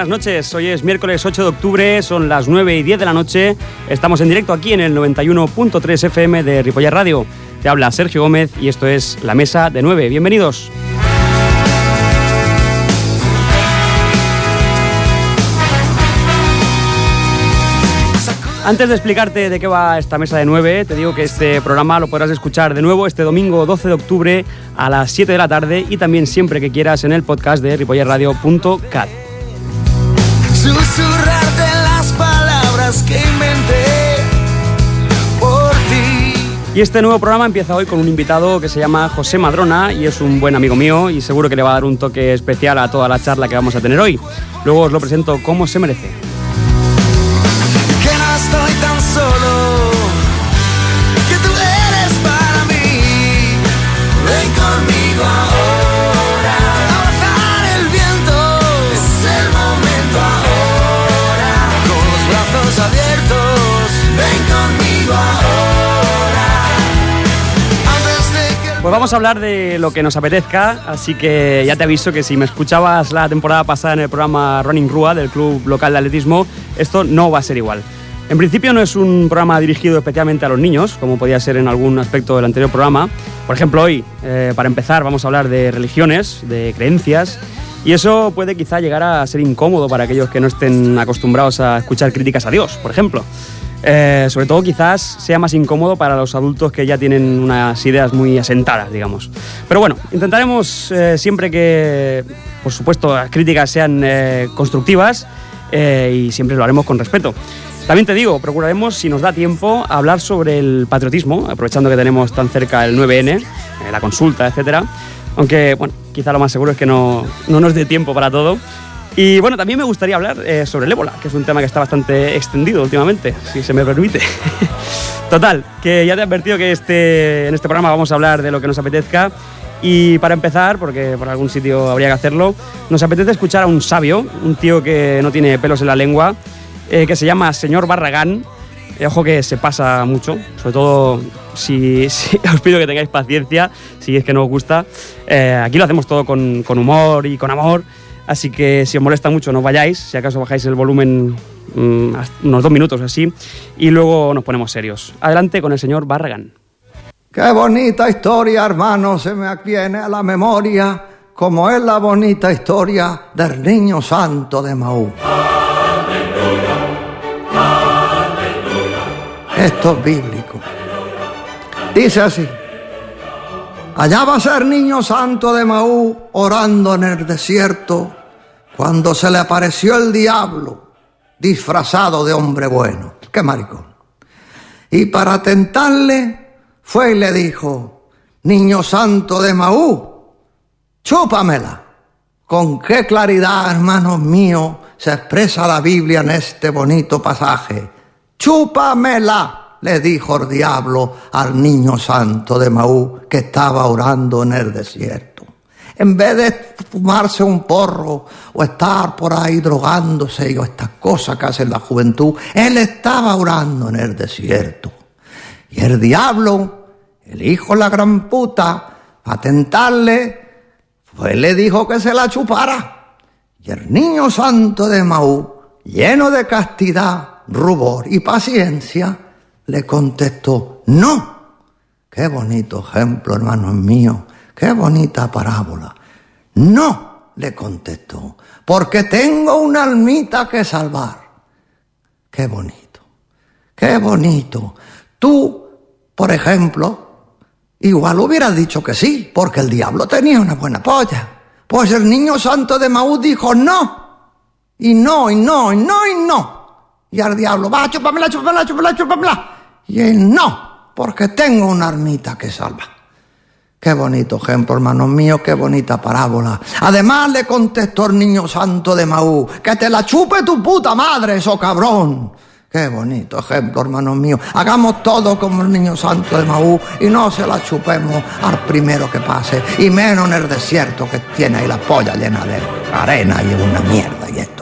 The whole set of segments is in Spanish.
buenas noches. Hoy es miércoles 8 de octubre, son las 9 y 10 de la noche. Estamos en directo aquí en el 91.3 FM de Ripollar Radio. Te habla Sergio Gómez y esto es La Mesa de 9. Bienvenidos. Antes de explicarte de qué va esta mesa de 9, te digo que este programa lo podrás escuchar de nuevo este domingo 12 de octubre a las 7 de la tarde y también siempre que quieras en el podcast de ripollerradio.cat. Susurrarte las palabras que inventé por ti. Y este nuevo programa empieza hoy con un invitado que se llama José Madrona y es un buen amigo mío y seguro que le va a dar un toque especial a toda la charla que vamos a tener hoy. Luego os lo presento como se merece. Pues vamos a hablar de lo que nos apetezca, así que ya te aviso que si me escuchabas la temporada pasada en el programa Running Rua del club local de atletismo, esto no va a ser igual. En principio no es un programa dirigido especialmente a los niños, como podía ser en algún aspecto del anterior programa. Por ejemplo, hoy, eh, para empezar, vamos a hablar de religiones, de creencias, y eso puede quizá llegar a ser incómodo para aquellos que no estén acostumbrados a escuchar críticas a Dios, por ejemplo. Eh, sobre todo quizás sea más incómodo para los adultos que ya tienen unas ideas muy asentadas, digamos. Pero bueno, intentaremos eh, siempre que, por supuesto, las críticas sean eh, constructivas y siempre lo haremos con respeto. También te digo, procuraremos, si nos da tiempo, hablar sobre el patriotismo, aprovechando que tenemos tan cerca el 9N, la consulta, etcétera. Aunque, bueno, quizá lo más seguro es que no, no nos dé tiempo para todo. Y bueno, también me gustaría hablar eh, sobre el ébola, que es un tema que está bastante extendido últimamente, si se me permite. Total, que ya te he advertido que este, en este programa vamos a hablar de lo que nos apetezca. Y para empezar, porque por algún sitio habría que hacerlo, nos apetece escuchar a un sabio, un tío que no tiene pelos en la lengua, eh, que se llama Señor Barragán. Eh, ojo que se pasa mucho, sobre todo si, os pido que tengáis paciencia, si es que no os gusta. aquí lo hacemos todo con, con humor y con amor. Así que si os molesta mucho no vayáis, si acaso bajáis el volumen mm, unos dos minutos así y luego nos ponemos serios. Adelante con el señor Barragan. Qué bonita historia, hermano, se me viene a la memoria, como es la bonita historia del niño santo de Maú. Esto es bíblico. Dice así. Allá va a ser niño santo de Maú orando en el desierto cuando se le apareció el diablo disfrazado de hombre bueno. Qué maricón. Y para tentarle fue y le dijo, niño santo de Maú, chúpamela. Con qué claridad, hermanos míos, se expresa la Biblia en este bonito pasaje. Chúpamela, le dijo el diablo al niño santo de Maú que estaba orando en el desierto en vez de fumarse un porro o estar por ahí drogándose o estas cosas que hace la juventud, él estaba orando en el desierto. Y el diablo, el hijo de la gran puta, a tentarle, pues le dijo que se la chupara. Y el niño santo de Maú, lleno de castidad, rubor y paciencia, le contestó, no. Qué bonito ejemplo, hermanos míos Qué bonita parábola. No, le contestó, porque tengo una almita que salvar. Qué bonito, qué bonito. Tú, por ejemplo, igual hubieras dicho que sí, porque el diablo tenía una buena polla. Pues el niño santo de Maús dijo no, y no, y no, y no, y no. Y al diablo, va, chúpamela, chúpamela, chúpamela, chúpamela. Y él no, porque tengo una almita que salvar. Qué bonito ejemplo, hermanos míos, qué bonita parábola. Además le contestó el niño santo de Maú, que te la chupe tu puta madre, eso cabrón. Qué bonito ejemplo, hermanos míos. Hagamos todo como el niño santo de Maú y no se la chupemos al primero que pase. Y menos en el desierto que tiene ahí la polla llena de arena y una mierda y esto.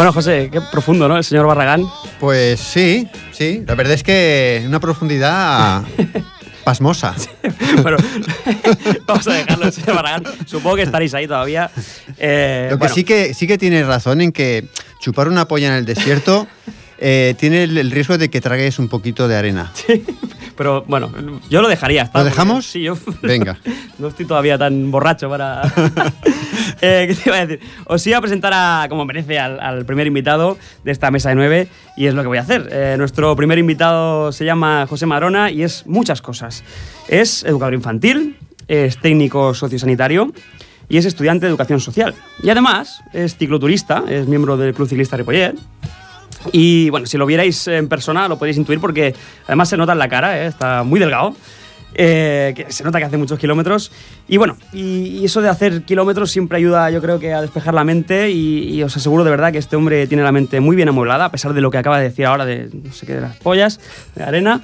Bueno, José, qué profundo, ¿no? El señor Barragán. Pues sí, sí. La verdad es que una profundidad pasmosa. bueno, vamos a dejarlo, señor Barragán. Supongo que estaréis ahí todavía. Eh, Lo que sí que sí que tienes razón en que chupar una polla en el desierto eh, tiene el, riesgo de que tragues un poquito de arena. Sí, pero bueno, yo lo dejaría. ¿Lo dejamos? Sí, yo. Venga. no estoy todavía tan borracho para. Eh, ¿Qué te iba a decir? Os iba a presentar a, como merece al, primer invitado de esta mesa de nueve y es lo que voy a hacer. Eh, nuestro primer invitado se llama José Marona y es muchas cosas. Es educador infantil, es técnico sociosanitario y es estudiante de educación social. Y además es cicloturista, es miembro del Club Ciclista Ripollet y bueno, si lo vierais en persona lo podéis intuir porque además se nota en la cara, ¿eh? está muy delgado. Eh, que se nota que hace muchos kilómetros. Y bueno, y, eso de hacer kilómetros siempre ayuda, yo creo que a despejar la mente. Y, os aseguro de verdad que este hombre tiene la mente muy bien amueblada, a pesar de lo que acaba de decir ahora de no sé qué, de las pollas, de arena.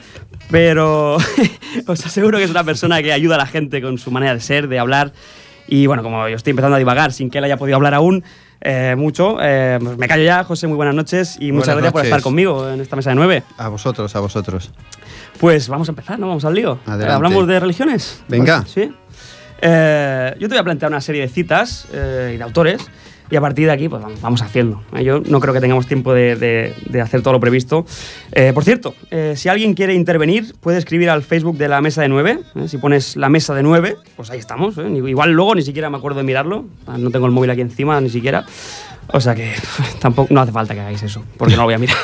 Pero os aseguro que es una persona que ayuda a la gente con su manera de ser, de hablar. Y bueno, como yo estoy empezando a divagar sin que él haya podido hablar aún, eh, mucho. Eh, pues me callo ya, José, muy buenas noches y muchas gracias por estar conmigo en esta mesa de nueve. A vosotros, a vosotros. Pues vamos a empezar, ¿no? Vamos al lío. ¿Hablamos de religiones? Venga. Sí. Eh, yo te voy a plantear una serie de citas y de autores y a partir de aquí pues vamos haciendo. ¿eh? Yo no creo que tengamos tiempo de, hacer todo lo previsto. Eh, por cierto, eh, si alguien quiere intervenir, puede escribir al Facebook de la mesa de 9. Si pones la mesa de 9, pues ahí estamos. Igual luego ni siquiera me acuerdo de mirarlo. Ah, no tengo el móvil aquí encima ni siquiera. O sea que tampoco no hace falta que hagáis eso, porque no lo voy a mirar.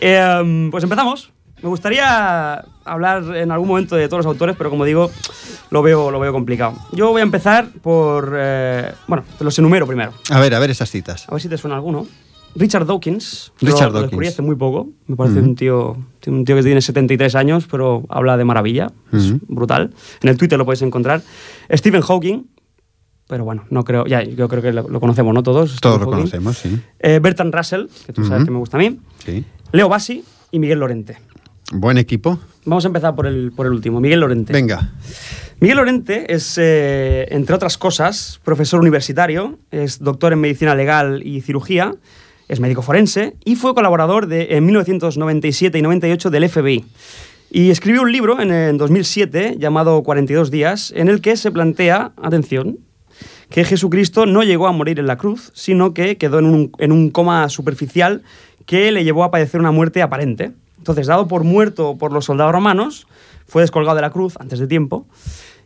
pues empezamos. Me gustaría hablar en algún momento de todos los autores, pero como digo, lo veo, lo veo complicado. Yo voy a empezar por... Eh, bueno, te los enumero primero. A ver, a ver esas citas. A ver si te suena alguno. Richard Dawkins. Richard lo, Dawkins. Lo hace muy poco. Me parece un, tío, un tío que tiene 73 años, pero habla de maravilla. Es brutal. En el Twitter lo podéis encontrar. Stephen Hawking. Pero bueno, no creo. Ya, yo creo que lo, conocemos, ¿no? Todos. Todos lo conocemos, sí. Eh, Bertrand Russell, que tú sabes que me gusta a mí. Sí. Leo Bassi y Miguel Lorente. Buen equipo. Vamos a empezar por el, por el último, Miguel Lorente. Venga. Miguel Lorente es, eh, entre otras cosas, profesor universitario, es doctor en medicina legal y cirugía, es médico forense y fue colaborador de, en 1997 y 98 del FBI. Y escribió un libro en, en 2007 llamado 42 días, en el que se plantea, atención, que Jesucristo no llegó a morir en la cruz, sino que quedó en un, en un coma superficial que le llevó a padecer una muerte aparente. Entonces, dado por muerto por los soldados romanos, fue descolgado de la cruz antes de tiempo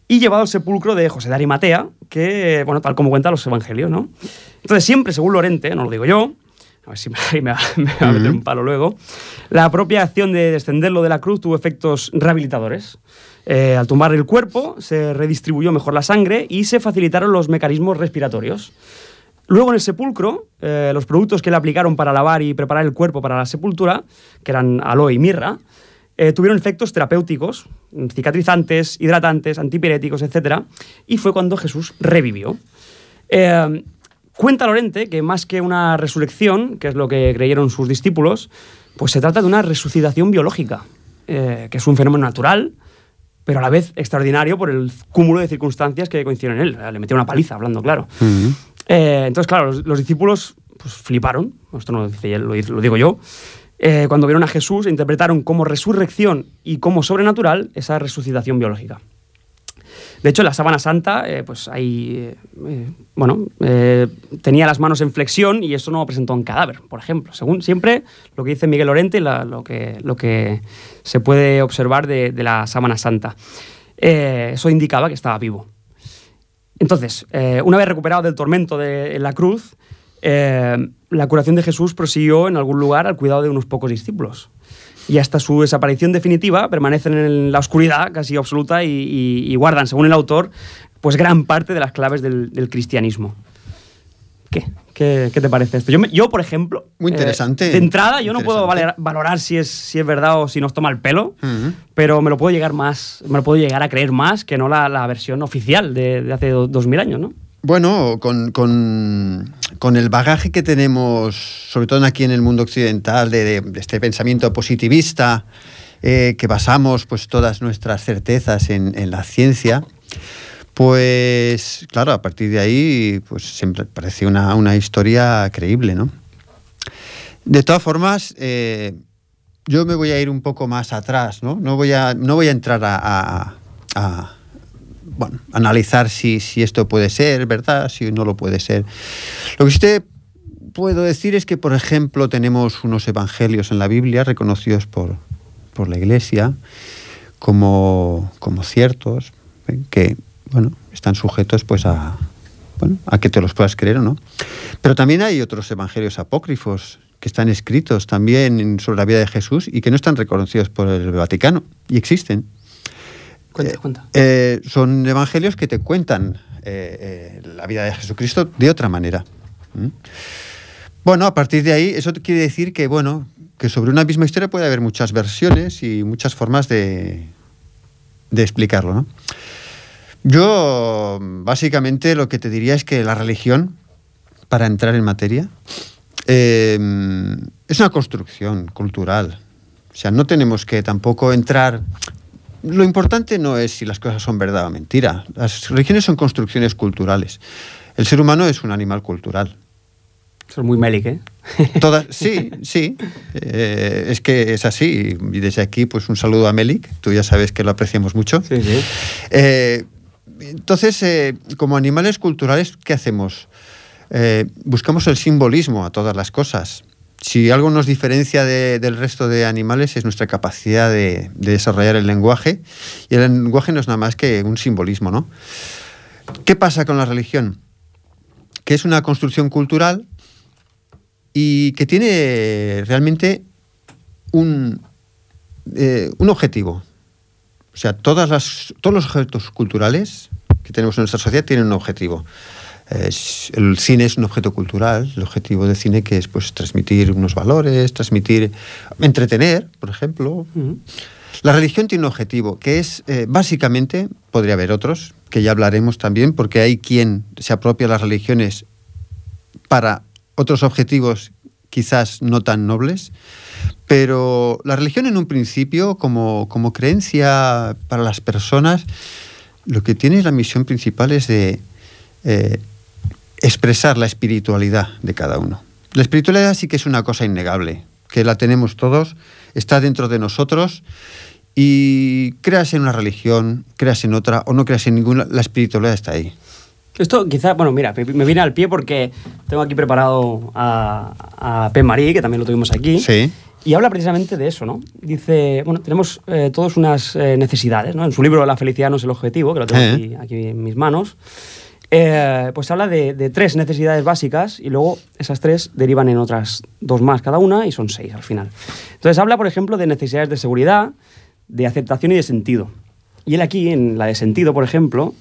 y llevado al sepulcro de José de Arimatea, que, bueno, tal como cuentan los evangelios, ¿no? Entonces, siempre, según Lorente, no lo digo yo, a ver si me, va, a meter un palo luego, la propia acción de descenderlo de la cruz tuvo efectos rehabilitadores. Eh, al tumbar el cuerpo, se redistribuyó mejor la sangre y se facilitaron los mecanismos respiratorios. Luego en el sepulcro, eh, los productos que le aplicaron para lavar y preparar el cuerpo para la sepultura, que eran aloe y mirra, eh, tuvieron efectos terapéuticos, cicatrizantes, hidratantes, antipiréticos, etc. Y fue cuando Jesús revivió. Eh, cuenta Lorente que más que una resurrección, que es lo que creyeron sus discípulos, pues se trata de una resucitación biológica, que es un fenómeno natural, pero a la vez extraordinario por el cúmulo de circunstancias que coincidieron en él. Le metió una paliza, hablando claro. Eh, entonces, claro, los, discípulos pues, fliparon, esto no lo dice lo, digo yo, eh, cuando vieron a Jesús interpretaron como resurrección y como sobrenatural esa resucitación biológica. De hecho, en la sábana santa, eh, pues ahí, bueno, tenía las manos en flexión y eso no presentó un cadáver, por ejemplo. Según siempre lo que dice Miguel Lorente, lo, que, lo que se puede observar de, de la sábana santa. eso indicaba que estaba vivo. Entonces, eh, una vez recuperado del tormento de la cruz, eh, la curación de Jesús prosiguió en algún lugar al cuidado de unos pocos discípulos. Y hasta su desaparición definitiva permanecen en la oscuridad casi absoluta y, guardan, según el autor, pues gran parte de las claves del cristianismo. ¿Qué? ¿Qué, te parece esto? Yo, yo por ejemplo. Muy interesante. Eh, de entrada, yo no puedo valorar, si es, si es verdad o si nos toma el pelo, pero me lo puedo llegar más, me lo puedo llegar a creer más que no la, la versión oficial de, de hace dos mil años, ¿no? Bueno, con, con, con, el bagaje que tenemos, sobre todo aquí en el mundo occidental, de, de este pensamiento positivista, eh, que basamos pues, todas nuestras certezas en, en la ciencia, pues claro, a partir de ahí, pues siempre parece una, una historia creíble, ¿no? De todas formas, eh, yo me voy a ir un poco más atrás, ¿no? No voy a, no voy a entrar a, a- a, bueno, analizar si, si esto puede ser, ¿verdad? Si no lo puede ser. Lo que te puedo decir es que, por ejemplo, tenemos unos evangelios en la Biblia reconocidos por, por la Iglesia como, como ciertos, ¿eh? que, bueno, están sujetos pues a, bueno, a que te los puedas creer o no. Pero también hay otros evangelios apócrifos que están escritos también sobre la vida de Jesús y que no están reconocidos por el Vaticano y existen. Cuenta, Eh, cuenta. eh, son evangelios que te cuentan eh, eh, la vida de Jesucristo de otra manera. ¿Mm? Bueno, a partir de ahí, eso quiere decir que, bueno, que sobre una misma historia puede haber muchas versiones y muchas formas de, de explicarlo, ¿no? Yo, básicamente, lo que te diría es que la religión, para entrar en materia, eh, es una construcción cultural. O sea, no tenemos que tampoco entrar... Lo importante no es si las cosas son verdad o mentira. Las religiones son construcciones culturales. El ser humano es un animal cultural. Es muy Melik, ¿eh? Todas, sí, sí. Eh, es que es así. Y desde aquí, pues un saludo a Melik. Tú ya sabes que lo apreciamos mucho. Sí, sí. Eh, entonces, eh, como animales culturales, ¿qué hacemos? Eh, buscamos el simbolismo a todas las cosas. Si algo nos diferencia de- del resto de animales es nuestra capacidad de, de desarrollar el lenguaje. Y el lenguaje no es nada más que un simbolismo, ¿no? ¿Qué pasa con la religión? Que es una construcción cultural y que tiene realmente un, eh, un objetivo. O sea, todas las, todos los objetos culturales que tenemos en nuestra sociedad tienen un objetivo. Es- el cine es un objeto cultural, el objetivo del cine que es pues, transmitir unos valores, transmitir, entretener, por ejemplo. La religión tiene un objetivo que es, eh, básicamente, podría haber otros, que ya hablaremos también, porque hay quien se apropia las religiones para otros objetivos quizás no tan nobles, pero la religión en un principio, como, como creencia para las personas, lo que tiene la misión principal es de eh, expresar la espiritualidad de cada uno. La espiritualidad sí que es una cosa innegable, que la tenemos todos, está dentro de nosotros y creas en una religión, creas en otra o no creas en ninguna, la espiritualidad está ahí. Esto quizá, bueno, mira, me- viene al pie porque tengo aquí preparado a, a P. Marí, que también lo tuvimos aquí. Sí. Y habla precisamente de eso, ¿no? Dice, bueno, tenemos eh, todos unas eh, necesidades, ¿no? En su libro La felicidad no es el objetivo, que lo tengo aquí, aquí en mis manos, eh, pues habla de, de tres necesidades básicas y luego esas tres derivan en otras dos más cada una y son seis al final. Entonces habla, por ejemplo, de necesidades de seguridad, de aceptación y de sentido. Y él aquí, en la de sentido, por ejemplo,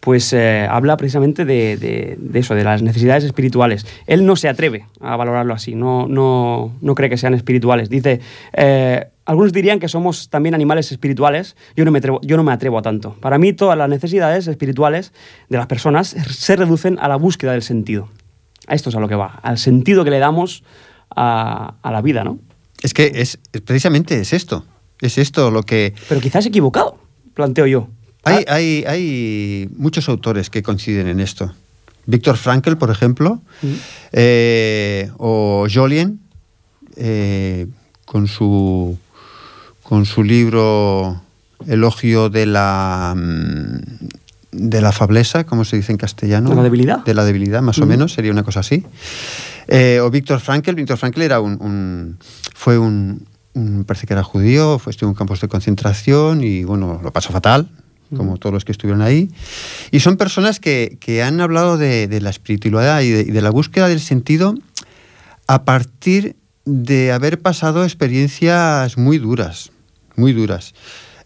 pues eh, habla precisamente de, de- de eso, de las necesidades espirituales. Él no se atreve a valorarlo así, no, no, no cree que sean espirituales. Dice, eh, algunos dirían que somos también animales espirituales, yo no, me atrevo, yo no me atrevo a tanto. Para mí todas las necesidades espirituales de las personas se reducen a la búsqueda del sentido. A esto es a lo que va, al sentido que le damos a, a la vida, ¿no? Es que es, es- precisamente es esto. Es esto lo que... Pero quizás equivocado, planteo yo. Hay, hay, hay muchos autores que coinciden en esto. Víctor Frankl, por ejemplo, eh, o Jolien, eh, con, su, con su libro Elogio de la, mm, de la fableza, ¿cómo se dice en castellano? ¿De la debilidad? De la debilidad, más o Mm. menos, sería una cosa así. Eh, o Víctor Frankl. Víctor Frankl era un, un- fue un, un- parece que era judío, fue, estuvo en campos de concentración y bueno, lo pasó fatal, como todos los que estuvieron ahí. Y son personas que, que han hablado de, de la espiritualidad y de, y de la búsqueda del sentido a partir de haber pasado experiencias muy duras, muy duras.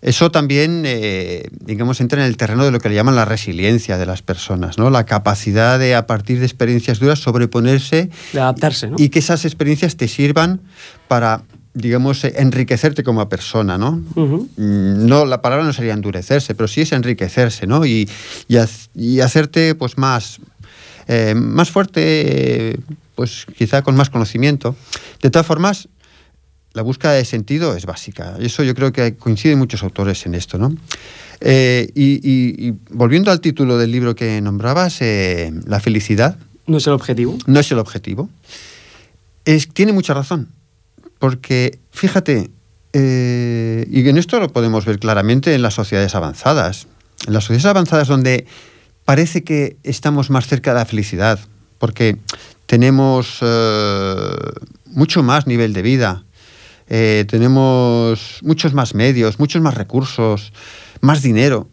Eso también, eh, digamos, entra en el terreno de lo que le llaman la resiliencia de las personas, ¿no? La capacidad de, a partir de experiencias duras, sobreponerse De adaptarse, ¿no? y que esas experiencias te sirvan para, digamos, eh, enriquecerte como persona, ¿no? Mm, No, la palabra no sería endurecerse, pero sí es enriquecerse, ¿no? Y, y, y hacerte, pues, más, eh, más fuerte, pues, quizá con más conocimiento. De todas formas, la búsqueda de sentido es básica. Eso yo creo que coinciden muchos autores en esto, ¿no? Eh, y, y- y volviendo al título del libro que nombrabas, eh, La felicidad No es el objetivo. no es el objetivo. es, tiene mucha razón. Porque, fíjate, eh, y en esto lo podemos ver claramente en las sociedades avanzadas. En las sociedades avanzadas donde parece que estamos más cerca de la felicidad, porque tenemos eh, mucho más nivel de vida, eh, tenemos muchos más medios, muchos más recursos, más dinero.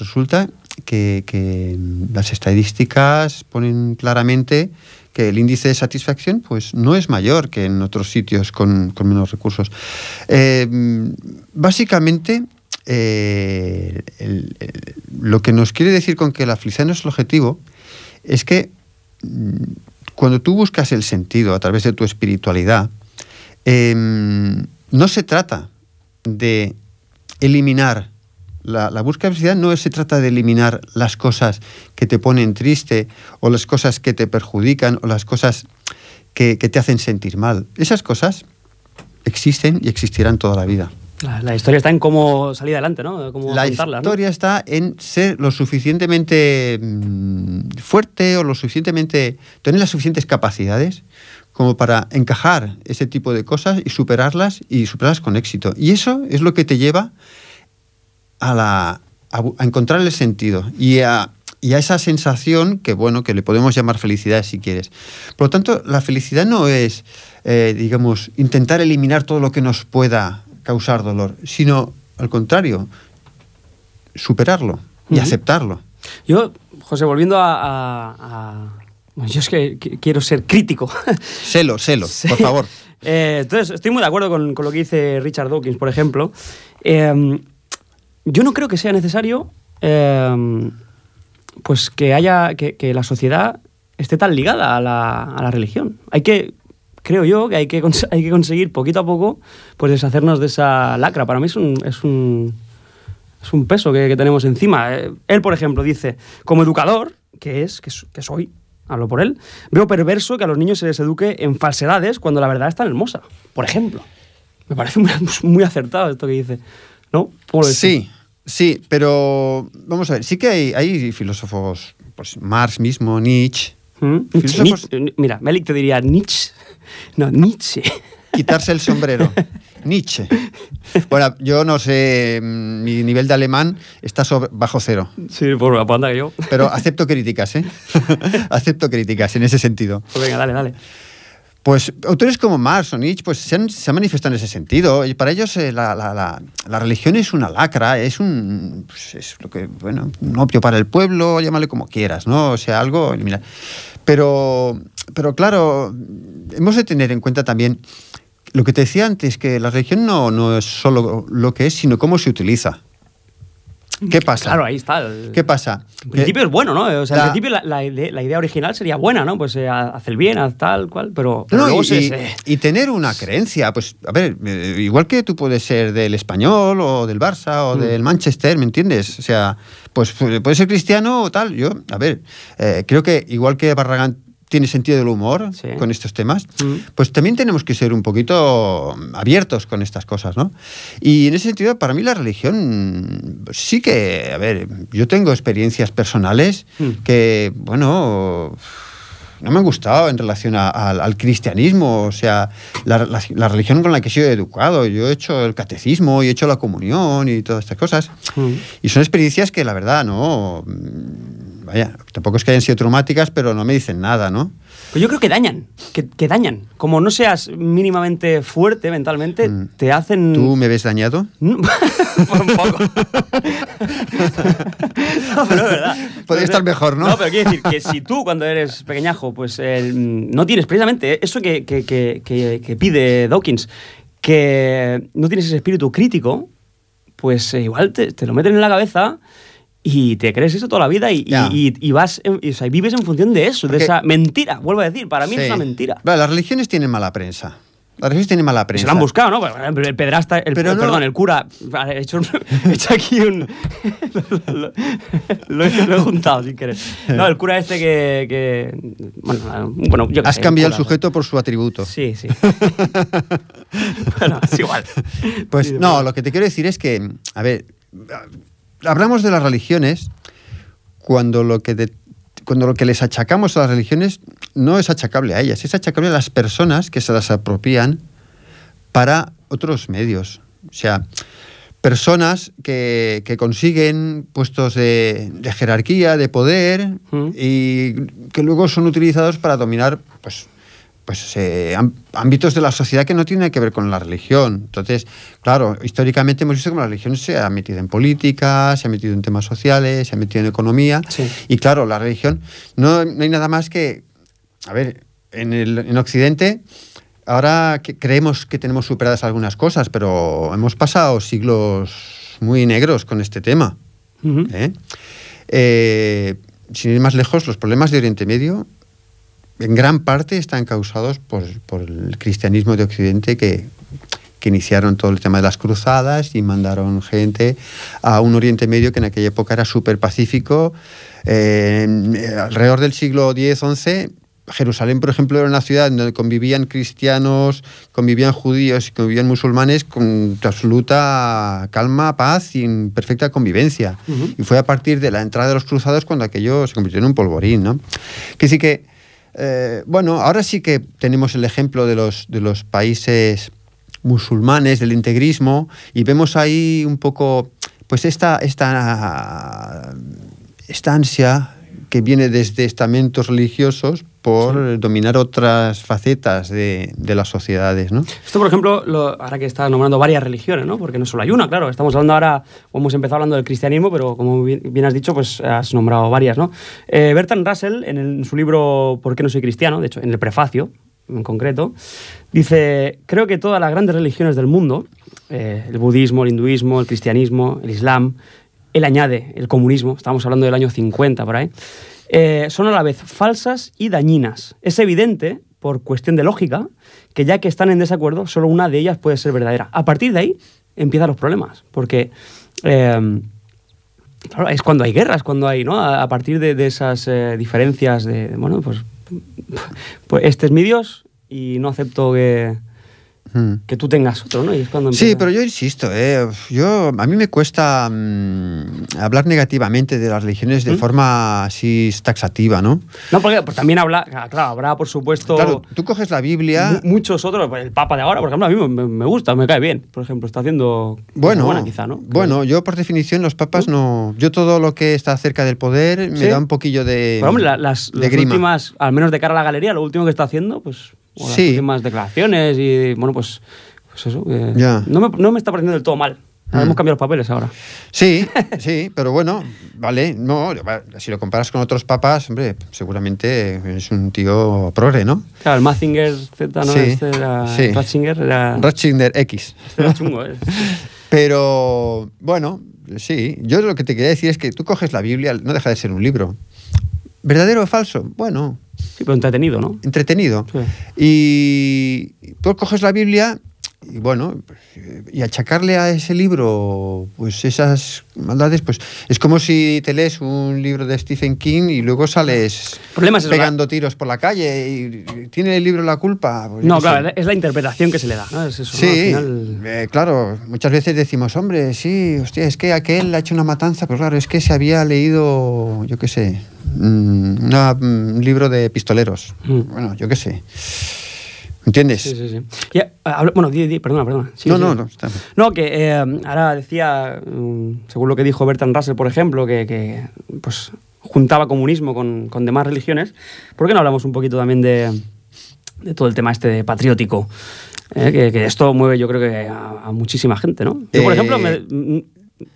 Resulta que las estadísticas ponen claramente que el índice de satisfacción pues, no es mayor que en otros sitios con, con menos recursos. Eh, básicamente, eh, lo que nos quiere decir con que la felicidad no es el objetivo es que mm, cuando tú buscas el sentido a través de tu espiritualidad, eh, no se trata de eliminar la, la, búsqueda de felicidad no se trata de eliminar las cosas que te ponen triste o las cosas que te perjudican o las cosas que, que te hacen sentir mal. Esas cosas existen y existirán toda la vida. La, la, historia está en cómo salir adelante, ¿no? Cómo la historia ¿no? está en ser lo suficientemente mmm, fuerte o lo suficientemente. tener las suficientes capacidades como para encajar ese tipo de cosas y superarlas y superarlas con éxito. Y eso es lo que te lleva a, la, a, a encontrar el sentido y a, y a, esa sensación que, bueno, que le podemos llamar felicidad si quieres. Por lo tanto, la felicidad no es, eh, digamos, intentar eliminar todo lo que nos pueda causar dolor, sino al contrario, superarlo y uh -huh. aceptarlo. Yo, José, volviendo a. Yo es que quiero ser crítico. Selo, selo, sí. por favor. Eh, entonces, estoy muy de acuerdo con, con, lo que dice Richard Dawkins, por ejemplo. Eh, yo no creo que sea necesario eh, pues que haya que, la sociedad esté tan ligada a la, a la, religión. Hay que, creo yo, que hay que, hay que conseguir poquito a poco pues deshacernos de esa lacra. Para mí es un, es un, es un peso que, que tenemos encima. Eh, él, por ejemplo, dice, como educador, que es, que, que soy, hablo por él, veo perverso que a los niños se les eduque en falsedades cuando la verdad es tan hermosa. Por ejemplo. Me parece muy, muy acertado esto que dice. ¿No? Sí, Sí, pero vamos a ver, sí que hay, hay filósofos, pues Marx mismo, Nietzsche. ¿Mm? Filósofos... Nietzsche. Mira, Melik te diría Nietzsche. No, Nietzsche. Quitarse el sombrero. Nietzsche. Bueno, yo no sé, mm, mi nivel de alemán está sobre, bajo cero. Sí, por la panda que yo. Pero acepto críticas, ¿eh? acepto críticas en ese sentido. Pues venga, dale, dale. Pues autores como Marx o Nietzsche pues, se, han, manifestado en ese sentido. Y para ellos eh, la, religión es una lacra, es un. Pues, es lo que, bueno, opio para el pueblo, llámale como quieras, ¿no? Sea, algo. Pero, pero claro, hemos de tener en cuenta también lo que te decía antes, que la religión no, no es solo lo que es, sino cómo se utiliza. ¿Qué pasa? Claro, ahí está. El... ¿Qué pasa? En principio es bueno, ¿no? O sea, la... en principio la, la, idea, la, idea original sería buena, ¿no? Pues eh, haz el bien, haz tal, cual, pero, pero no, luego y, se, y, se... y, tener una creencia, pues, a ver, eh, igual que tú puedes ser del español o del Barça o mm. del Manchester, ¿me entiendes? O sea, pues puedes ser cristiano o tal. Yo, a ver, eh, creo que igual que Barragán tiene sentido del humor sí. con estos temas, mm. pues también tenemos que ser un poquito abiertos con estas cosas, ¿no? Y en ese sentido, para mí la religión sí que, a ver, yo tengo experiencias personales mm. que, bueno no me han gustado en relación a, a, al cristianismo, o sea, la, la, la, religión con la que he sido educado. Yo he hecho el catecismo y he hecho la comunión y todas estas cosas. Mm. Y son experiencias que, la verdad, no vaya, tampoco es que hayan sido traumáticas, pero no me dicen nada, ¿no? Pues yo creo que dañan, que, que dañan. Como no seas mínimamente fuerte mentalmente, mm. te hacen... ¿Tú me ves dañado? Por un poco. no, pero es verdad. Podría estar mejor, ¿no? No, pero quiero decir que si tú cuando eres pequeñajo, pues eh, no tienes precisamente eso que, que, que, pide Dawkins, que no tienes ese espíritu crítico, pues eh, igual te, te lo meten en la cabeza y te crees eso toda la vida y, yeah. y, y vas en, y, o sea, vives en función de eso, Porque, de esa mentira. Vuelvo a decir, para mí sí. es una mentira. Las religiones tienen mala prensa. Las religiones tienen mala prensa. Se lo han buscado, ¿no? El pedrasta, el, Pero no. perdón, el cura. He hecho, he hecho aquí un. lo, lo, he, lo, he, juntado sin querer. No, el cura este que. que bueno, bueno, yo Has sé, cambiado el, cura, sujeto por su atributo. Sí, sí. bueno, es igual. Pues no, lo que te quiero decir es que. A ver hablamos de las religiones cuando lo que, de, cuando lo que les achacamos a las religiones no es achacable a ellas, es achacable a las personas que se las apropian para otros medios. O sea, personas que, que consiguen puestos de, de jerarquía, de poder, Mm. y que luego son utilizados para dominar pues, pues, eh, ámbitos de la sociedad que no tienen que ver con la religión. Entonces, claro, históricamente hemos visto que la religión se ha metido en política, se ha metido en temas sociales, se ha metido en economía. Sí. Y claro, la religión, no, no hay nada más que, a ver, en, el, en Occidente, ahora que creemos que tenemos superadas algunas cosas, pero hemos pasado siglos muy negros con este tema. ¿eh? Eh, sin ir más lejos, los problemas de Oriente Medio en gran parte están causados por, por el cristianismo de Occidente que, que iniciaron todo el tema de las cruzadas y mandaron gente a un Oriente Medio que en aquella época era súper pacífico. Eh, alrededor del siglo X-XI, Jerusalén, por ejemplo, era una ciudad donde convivían cristianos, convivían judíos y convivían musulmanes con absoluta calma, paz y en perfecta convivencia. Ujú. Y fue a partir de la entrada de los cruzados cuando aquello se convirtió en un polvorín, ¿no? Que sí que, eh, bueno, ahora sí que tenemos el ejemplo de los, de los países musulmanes, del integrismo, y vemos ahí un poco, pues esta, esta, esta ansia que viene desde estamentos religiosos por dominar otras facetas de, de las sociedades, ¿no? Esto, por ejemplo, lo- ahora que estás nombrando varias religiones, ¿no? Porque no solo hay una, claro. Estamos hablando ahora, o hemos empezado hablando del cristianismo, pero como bien, bien has dicho, pues has nombrado varias, ¿no? Eh, Bertrand Russell, en, el- en su libro ¿Por qué no soy cristiano? De hecho, en el prefacio, en concreto, dice, creo que todas las grandes religiones del mundo, eh, el budismo, el hinduismo, el cristianismo, el islam, él añade el comunismo, estamos hablando del año 50 por ahí, eh, son a la vez falsas y dañinas. Es evidente, por cuestión de lógica, que ya que están en desacuerdo, solo una de ellas puede ser verdadera. A partir de ahí empiezan los problemas, porque eh, claro, es cuando hay guerras, cuando hay, ¿no? A, partir de, de esas eh, diferencias de, bueno, pues, pues este es mi Dios y no acepto que. Que tú tengas otro, ¿no? Y es cuando Sí, pero yo insisto, ¿eh? yo, a mí me cuesta mm, hablar negativamente de las religiones de ¿Mm? forma así taxativa, ¿no? No, porque pues, también habla, claro, habrá por supuesto... Claro, tú coges la Biblia... mu- muchos otros, pues, el Papa de ahora, por ejemplo, a mí me, me gusta, me cae bien. Por ejemplo, está haciendo Bueno, buenas, quizá, ¿no? bueno, yo por definición los papas no... Yo todo lo que está cerca del poder me da un poquillo de Pero, hombre, la- las, de las grima. últimas, al menos de cara a la galería, lo último que está haciendo, pues, o las Sí. últimas declaraciones y, bueno, pues, pues eso. Ya. No, me, no me está pareciendo del todo mal. Mm. Hemos cambiado los papeles ahora. Sí, sí, pero bueno, vale, no, si lo comparas con otros papas, hombre, seguramente es un tío progre, ¿no? Claro, el Mazinger Z, ¿no? Sí, Este era, sí. Ratzinger era, Ratzinger X. este era chungo, ¿eh? Pero bueno, sí, yo lo que te quería decir es que tú coges la Biblia, no deja de ser un libro. ¿Verdadero o falso? Bueno, Sí, pero entretenido, ¿no? entretenido. Sí. Y tú coges la Biblia y bueno, y achacarle a ese libro pues esas maldades, pues es como si te lees un libro de Stephen King y luego sales pegando tiros por la calle y tiene el libro la culpa. Pues No, sé. claro, es la interpretación que se le da, ¿no? Es eso, ¿no? Sí, final- eh, claro, muchas veces decimos, hombre, sí, hostia, es que aquel ha hecho una matanza, pero claro, es que se había leído, yo qué sé, mm, una- mm, un libro de pistoleros. Mm. Bueno, yo qué sé. ¿Entiendes? Sí, sí, sí. Y, eh, hablo- bueno, di, di, perdona, perdona. Sí, no, sí. no, no, está- No, que eh, ahora decía, mm, según lo que dijo Bertrand Russell, por ejemplo, que, que, pues, juntaba comunismo con, con demás religiones. ¿Por qué no hablamos un poquito también de, de todo el tema este de patriótico? Eh, que, que esto mueve yo creo que a, a muchísima gente, ¿no? Yo, por Eh, ejemplo, me- mm,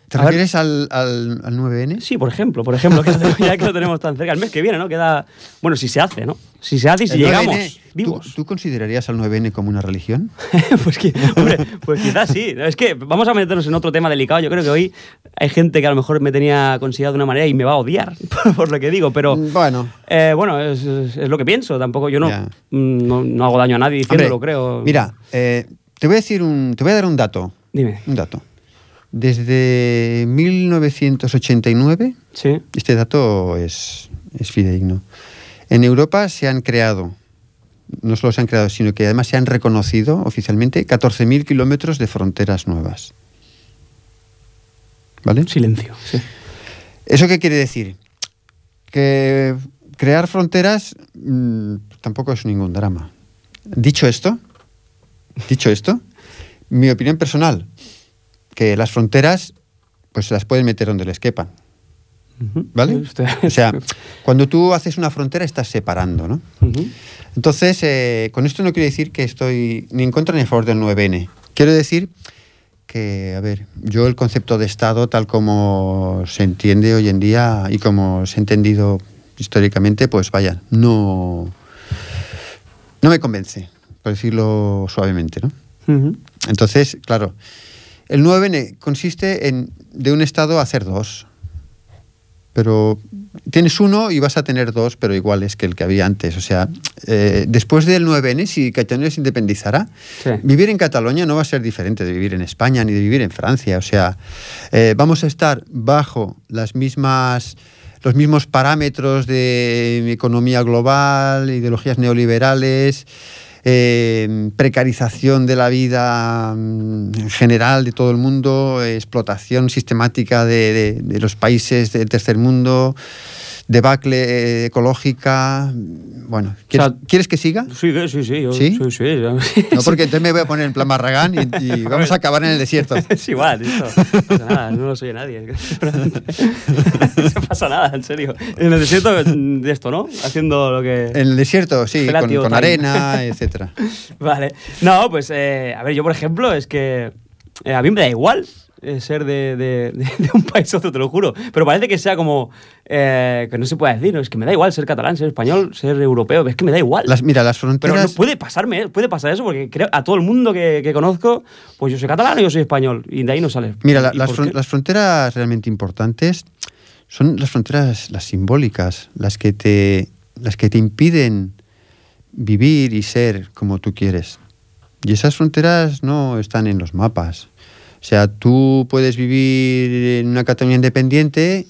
¿Te a refieres al, al, al 9N? Sí, por ejemplo, por ejemplo, que ya que lo tenemos tan cerca, el mes que viene, ¿no? Queda, bueno, si se hace, ¿no? Si se hace y si llegamos 9N, ¿tú- vivos. ¿tú, considerarías al 9N como una religión? pues, que- hombre, pues quizás sí. Es que vamos a meternos en otro tema delicado. Yo creo que hoy hay gente que a lo mejor me tenía considerado de una manera y me va a odiar por, lo que digo, pero Mm, Bueno, eh, bueno, es, lo que pienso. Tampoco yo no, mm, no, no hago daño a nadie diciéndolo, hombre, creo. Mira, eh, te voy a decir un, te voy a dar un dato. Dime. Un dato. Desde 1989 Sí. Este dato es, es fidedigno. En Europa se han creado, no solo se han creado, sino que además se han reconocido oficialmente 14.000 kilómetros de fronteras nuevas. ¿Vale? Silencio. Sí. ¿Eso qué quiere decir? Que, crear fronteras mm, tampoco es ningún drama. Dicho esto, dicho esto, mi opinión personal, que las fronteras pues se las pueden meter donde les quepan. ¿Vale? Usted- O sea, cuando tú haces una frontera estás separando, ¿no? Entonces, eh, con esto no quiero decir que estoy ni en contra ni a favor del 9N. Quiero decir que, a ver, yo el concepto de Estado, tal como se entiende hoy en día y como se ha entendido históricamente, pues vaya, no, no me convence, por decirlo suavemente, ¿no? Entonces, claro, el 9N consiste en de un Estado hacer dos. Pero tienes uno y vas a tener dos, pero iguales que el que había antes. O sea, eh, después del 9N, si Cataluña se independizara, Sí. vivir en Cataluña no va a ser diferente de vivir en España ni de vivir en Francia. O sea, eh, vamos a estar bajo las mismas, los mismos parámetros de economía global, ideologías neoliberales, eh, precarización de la vida mm, en general de todo el mundo, explotación sistemática de, de- de los países del tercer mundo, debacle eh, ecológica. Bueno, ¿quieres, O sea, ¿quieres que siga? Sí, sí, sí. yo- ¿Sí? Sí, sí. yo- No, porque entonces me voy a poner en plan Marragán y, y vamos a acabar en el desierto. Es igual, esto. No pasa nada, no lo soy nadie. No se pasa nada, en serio. En el desierto de esto, ¿no? Haciendo lo que. En el desierto, sí, con, Felatio con arena, etcétera. Vale. No, pues, eh, a ver, yo, por ejemplo, es que eh, a mí me da igual eh, ser de, de- de- de un país otro, te lo juro. Pero parece que sea como. eh, que no se puede decir, ¿no? es que me da igual ser catalán, ser español, ser europeo, es que me da igual. Las, mira, las Pero no fronteras. puede pasarme, puede pasar eso, porque creo a todo el mundo que, que conozco, pues yo soy catalán o yo soy español, y de ahí no sale. Mira, la- ¿Y las, fron- las fronteras realmente importantes son las fronteras, las simbólicas, las que te, las que te impiden vivir y ser como tú quieres. Y esas fronteras no están en los mapas. O sea, tú puedes vivir en una Cataluña independiente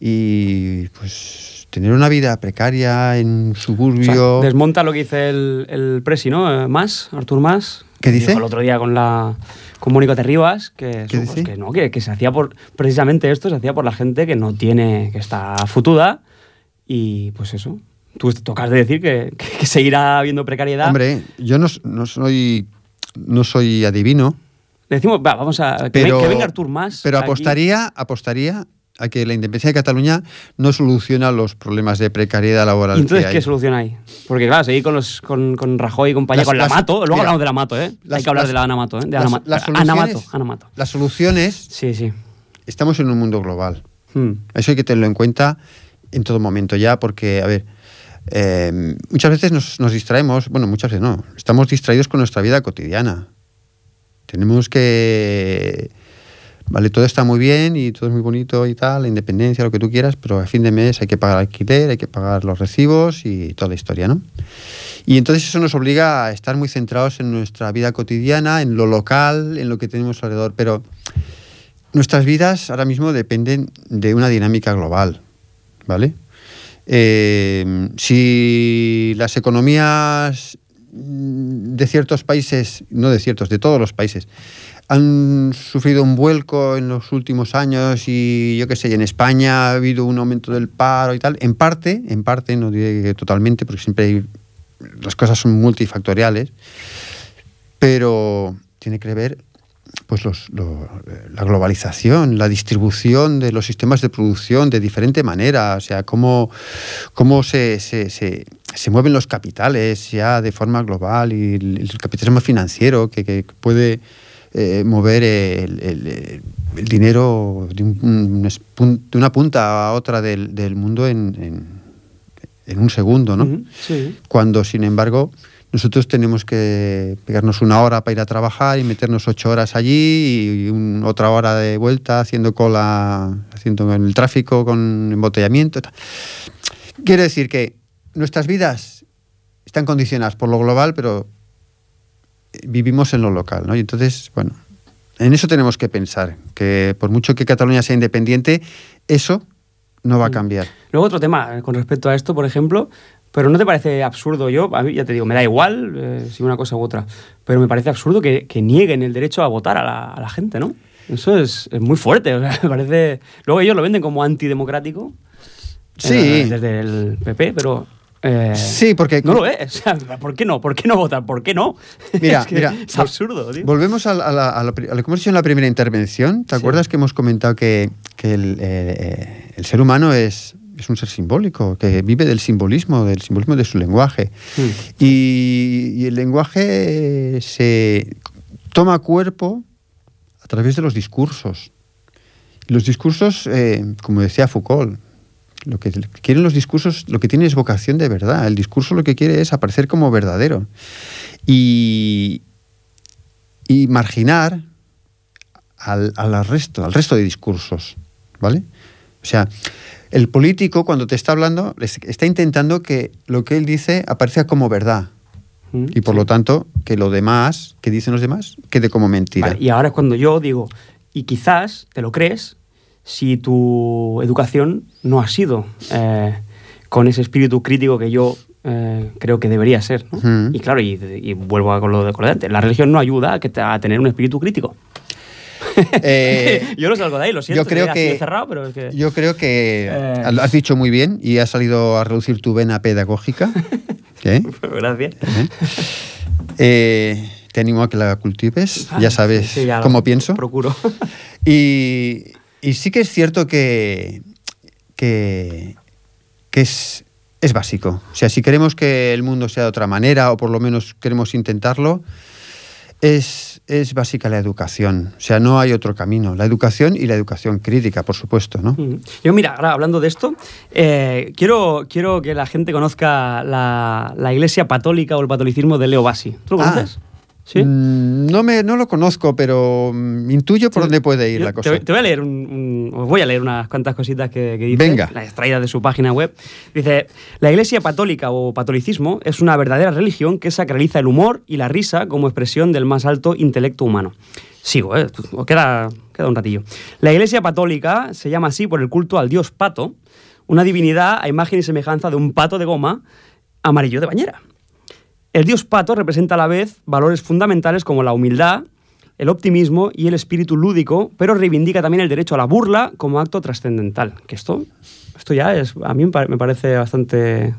y pues tener una vida precaria en un O sea, suburbio. desmonta lo que dice el, el Presi, ¿no? Eh, Más, Artur Más. ¿Qué dice? Dijo el otro día con la con Mónica Terribas que, ¿Qué eso, pues, dice? que no, que, que se hacía por precisamente esto, se hacía por la gente que no tiene, que está futuda y pues eso. Tú tocas de decir que, que, seguirá habiendo precariedad. Hombre, yo no, no soy no soy adivino, Le decimos, va, vamos a. Que, pero, que venga Artur Mas. pero aquí. apostaría, apostaría a que la independencia de Cataluña no soluciona los problemas de precariedad laboral ¿Y entonces que qué hay. solución hay? Porque claro, seguir con, los, con, con Rajoy y compañía, Las- con la Mato. Luego mira, hablamos de la Mato, ¿eh? las- hay que hablar las- de la Ana Mato, ¿eh? De las- Ana, Ma- las Ana Mato, soluciones- Ana Mato. Las soluciones, Sí, sí. estamos en un mundo global. Hmm. Eso hay que tenerlo en cuenta en todo momento ya, porque, a ver, eh, muchas veces nos, nos distraemos, bueno, muchas veces no, estamos distraídos con nuestra vida cotidiana. Tenemos que... Vale, todo está muy bien y todo es muy bonito y tal, la independencia, lo que tú quieras, pero a fin de mes hay que pagar alquiler, hay que pagar los recibos y toda la historia, ¿no? Y entonces eso nos obliga a estar muy centrados en nuestra vida cotidiana, en lo local, en lo que tenemos alrededor, pero nuestras vidas ahora mismo dependen de una dinámica global, ¿vale? Eh, si las economías de ciertos países, no de ciertos, de todos los países, han sufrido un vuelco en los últimos años y yo qué sé, y en España ha habido un aumento del paro y tal, en parte, en parte, no diré que totalmente, porque siempre hay, las cosas son multifactoriales, pero tiene que ver pues los, lo- la globalización, la distribución de los sistemas de producción de diferente manera, o sea, cómo, cómo se, se, se- se mueven los capitales ya de forma global y el, el capitalismo financiero que, que puede eh, mover el, el- el dinero de, un- de una punta a otra del, del mundo en, en- en un segundo, ¿no? Sí. cuando sin embargo nosotros tenemos que pegarnos una hora para ir a trabajar y meternos ocho horas allí y un- otra hora de vuelta haciendo cola, haciendo en el tráfico con embotellamiento. tal. Quiero decir que nuestras vidas están condicionadas por lo global, pero vivimos en lo local, ¿no? Y entonces, bueno, en eso tenemos que pensar, que por mucho que Cataluña sea independiente, eso no va a cambiar. Luego otro tema eh, con respecto a esto, por ejemplo, pero ¿no te parece absurdo yo? A mí ya te digo, me da igual eh, si una cosa u otra, pero me parece absurdo que, que nieguen el derecho a votar a la, a la gente, ¿no? Eso es, es muy fuerte, o sea, me parece... Luego ellos lo venden como antidemocrático. Sí. eh, desde el PP, pero... eh, Sí, porque No lo es. O sea, ¿Por qué no? ¿Por qué no votar? ¿Por qué no? Mira, es que mira, es vol- absurdo, tío. Volvemos a, la- a la, lo que hemos dicho en la primera intervención. ¿Te Sí. acuerdas que hemos comentado que, que el, eh, eh, el ser humano es, es un ser simbólico, que vive del simbolismo, del simbolismo de su lenguaje? Hmm. Y, y el lenguaje se toma cuerpo a través de los discursos. Los discursos, eh, como decía Foucault, lo que quieren los discursos, lo que tiene es vocación de verdad. El discurso lo que quiere es aparecer como verdadero. Y, y marginar al, al resto, al resto de discursos. ¿Vale? O sea, el político cuando te está hablando está intentando que lo que él dice aparezca como verdad. Mm, Y por sí. lo tanto, que lo demás, que dicen los demás, quede como mentira. Vale, y ahora es cuando yo digo, y quizás te lo crees si tu educación no ha sido eh, con ese espíritu crítico que yo eh, creo que debería ser. Y claro, y, y vuelvo a con lo de antes, la religión no ayuda a, que te- a tener un espíritu crítico. Eh, yo no salgo de ahí, lo siento. yo creo que, que- cerrado, pero es que... Yo creo que Eh. has dicho muy bien y has salido a reducir tu vena pedagógica. ¿Eh? Gracias. Te animo a que la cultives, ya sabes Sí, ya cómo pienso. Procuro. Y, y sí que es cierto que, que, que es, es básico. O sea, si queremos que el mundo sea de otra manera, o por lo menos queremos intentarlo, es, es básica la educación. O sea, no hay otro camino. La educación y la educación crítica, por supuesto, ¿no? Yo, mira, ahora hablando de esto, eh, quiero, quiero que la gente conozca la, la iglesia católica o el catolicismo de Leo Bassi. ¿Tú lo Ah. Mm, No, me, no lo conozco, pero mm, intuyo por Sí. dónde puede ir la cosa. voy- Te, voy a leer un, un- os voy a leer unas cuantas cositas que, que dice, Venga. las extraídas de su página web. Dice, la iglesia católica o catolicismo es una verdadera religión que sacraliza el humor y la risa como expresión del más alto intelecto humano. Sigo, ¿eh? Os Queda, queda un ratillo. La iglesia católica se llama así por el culto al dios pato, una divinidad a imagen y semejanza de un pato de goma amarillo de bañera. El dios pato representa a la vez valores fundamentales como la humildad, el optimismo y el espíritu lúdico, pero reivindica también el derecho a la burla como acto trascendental. Que esto, esto ya es, a mí me pa- me parece bastante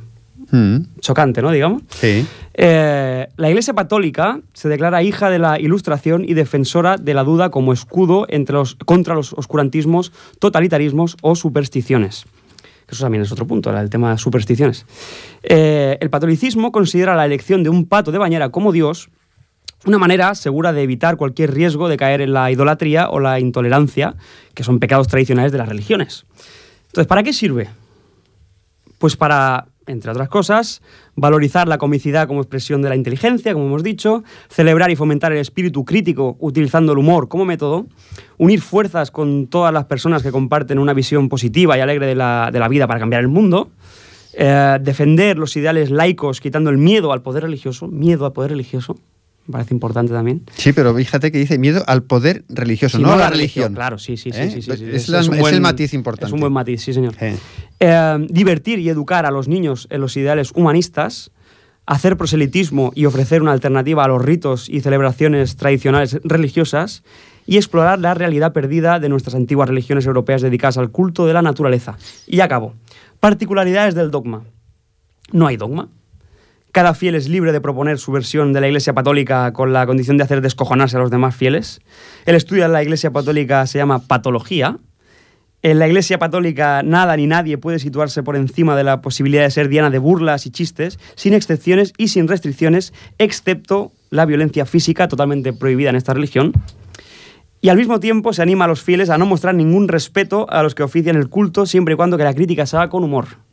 Mm, chocante, ¿no? Digamos. sí. Eh, la Iglesia Católica se declara hija de la Ilustración y defensora de la duda como escudo entre los, contra los oscurantismos, totalitarismos o supersticiones. Que Eso también es otro punto, el tema de supersticiones. Eh, el catolicismo considera la elección de un pato de bañera como Dios una manera segura de evitar cualquier riesgo de caer en la idolatría o la intolerancia, que son pecados tradicionales de las religiones. Entonces, ¿para qué sirve? Pues para, entre otras cosas, valorizar la comicidad como expresión de la inteligencia, como hemos dicho, celebrar y fomentar el espíritu crítico utilizando el humor como método, unir fuerzas con todas las personas que comparten una visión positiva y alegre de la, de la vida para cambiar el mundo, eh, defender los ideales laicos quitando el miedo al poder religioso, miedo al poder religioso, me parece importante también. Sí, pero fíjate que dice miedo al poder religioso, Sí, no a la religión. Claro, sí, sí, sí. ¿Eh? sí, sí, sí. Es, la- es el matiz importante. Es un buen matiz, sí, señor. Eh. Eh, divertir y educar a los niños en los ideales humanistas, hacer proselitismo y ofrecer una alternativa a los ritos y celebraciones tradicionales religiosas y explorar la realidad perdida de nuestras antiguas religiones europeas dedicadas al culto de la naturaleza. Y acabo. Particularidades del dogma. No hay dogma. Cada fiel es libre de proponer su versión de la Iglesia Católica con la condición de hacer descojonarse a los demás fieles. El estudio de la Iglesia Católica se llama patología. En la Iglesia Católica nada ni nadie puede situarse por encima de la posibilidad de ser diana de burlas y chistes, sin excepciones y sin restricciones, excepto la violencia física totalmente prohibida en esta religión. Y al mismo tiempo se anima a los fieles a no mostrar ningún respeto a los que ofician el culto, siempre y cuando que la crítica se haga con humor.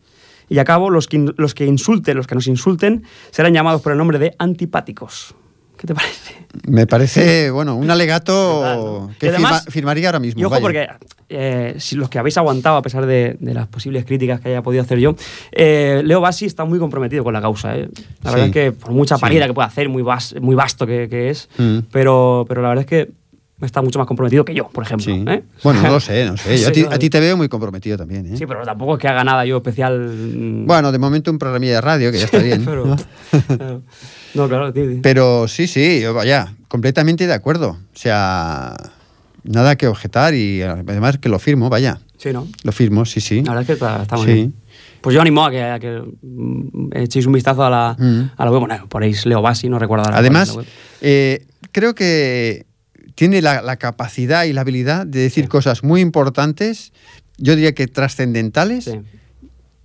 Y a cabo, los que, los que insulten, los que nos insulten, serán llamados por el nombre de antipáticos. ¿Qué te parece? Me parece, bueno, un alegato Total, ¿no? que además- firma- firmaría ahora mismo. Y ojo, vaya. porque eh, si los que habéis aguantado, a pesar de, de las posibles críticas que haya podido hacer yo, eh, Leo Bassi está muy comprometido con la causa. eh. La verdad Sí. es que, por mucha Sí. parida que pueda hacer, muy, vas- muy vasto que, que es, Mm. pero, pero la verdad es que está mucho más comprometido que yo, por ejemplo. Sí. ¿eh? Bueno, no lo sé, no sé. Yo a, Sí, ti, no, a ti te veo muy comprometido también. ¿eh? Sí, pero tampoco es que haga nada yo especial. mm, Bueno, de momento un programilla de radio, que ya está bien. pero, ¿no? claro. no, claro, tío. Pero sí, sí, yo, vaya, completamente de acuerdo. O sea, nada que objetar y además que lo firmo, vaya. Sí, ¿no? Lo firmo, sí, sí. La verdad es que está, está muy Sí. bien. Pues yo animo a que, a que mm, echéis un vistazo a la, Mm. a la web. Bueno, ponéis Leo Bassi, no recuerdo ahora. Además, eh, creo que tiene la, la capacidad y la habilidad de decir Sí. cosas muy importantes, yo diría que trascendentales, Sí.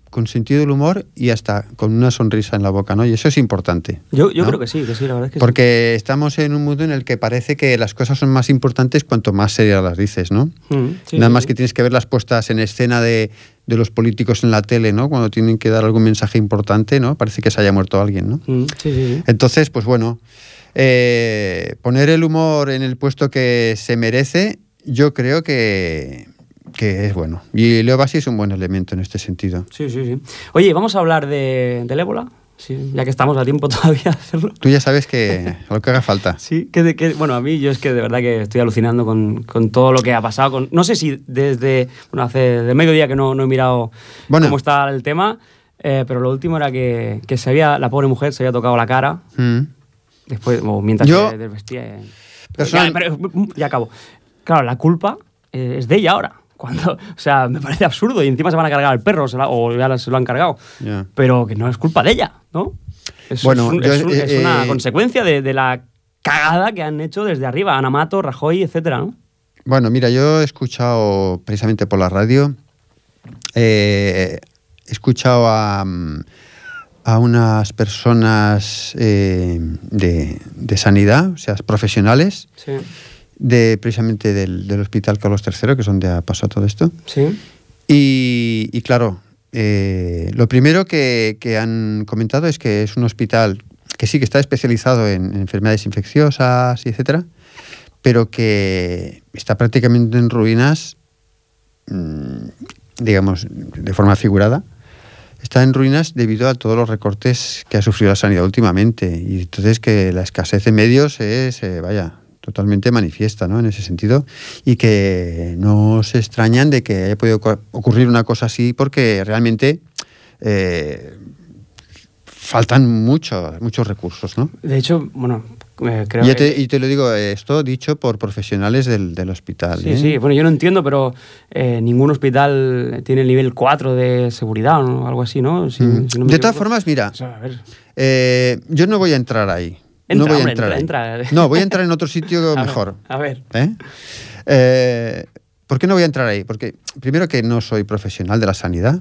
con sentido del humor y hasta con una sonrisa en la boca, ¿no? Y eso es importante. Yo, yo ¿no? creo que sí, que sí, la verdad es que sí. Porque estamos en un mundo en el que parece que las cosas son más importantes cuanto más serias las dices, ¿no? Mm, Nada más que tienes que ver las puestas en escena de, de los políticos en la tele, ¿no? Cuando tienen que dar algún mensaje importante, ¿no? Parece que se haya muerto alguien, ¿no? Mm, sí, sí, sí. Entonces, pues bueno, eh, poner el humor en el puesto que se merece, yo creo que, que es bueno. Y Leo Bassi es un buen elemento en este sentido. Sí, sí, sí. Oye, vamos a hablar de, del ébola, sí, ya que estamos a tiempo todavía de hacerlo. Tú ya sabes que lo que haga falta. Sí, que, que- bueno, a mí yo es que de verdad que estoy alucinando con, con todo lo que ha pasado. Con, no sé si desde, bueno, hace de mediodía que no, no he mirado Bueno. cómo está el tema, eh, pero lo último era que, que se había, la pobre mujer se había tocado la cara Mm. Después, o mientras Yo- se desvestía. eh. Personal- Ya, pero, ya acabo. Claro, la culpa eh, es de ella ahora. Cuando, o sea, me parece absurdo y encima se van a cargar al perro se la- o ya se lo han cargado. Pero que no es culpa de ella, ¿no? Es, Bueno, es un- yo- es un- eh, es una eh, consecuencia de, de la cagada que han hecho desde arriba, Ana Mato, Rajoy, etcétera, ¿no? Bueno, mira, yo he escuchado precisamente por la radio, eh, he escuchado a, mm, a unas personas eh, de, de sanidad, o sea, profesionales, Sí. de precisamente del, del Hospital Carlos III, que es donde ha pasado todo esto. Sí. Y, y claro, eh, lo primero que, que han comentado es que es un hospital que sí que está especializado en, en enfermedades infecciosas etcétera, pero que está prácticamente en ruinas, mm, digamos, de forma figurada. Está en ruinas debido a todos los recortes que ha sufrido la sanidad últimamente. Y entonces que la escasez de medios es, eh, vaya, totalmente manifiesta, ¿no? En ese sentido. Y que no se extrañan de que haya podido ocurrir una cosa así porque realmente eh, faltan muchos, muchos recursos, ¿no? De hecho, bueno, eh, creo Y, que... te, y te lo digo, eh, esto dicho por profesionales del, del hospital. Sí, ¿eh? sí, bueno, yo no entiendo, pero eh, ningún hospital tiene el nivel 4 de seguridad o algo así, ¿no? Si- Mm. si no de todas formas, mira, O sea, a ver. eh, yo no voy a entrar ahí. Entra, no voy a entrar entra, entra. No, voy a entrar en otro sitio A ver, mejor. A ver. Eh, ¿Por qué no voy a entrar ahí? Porque primero que no soy profesional de la sanidad,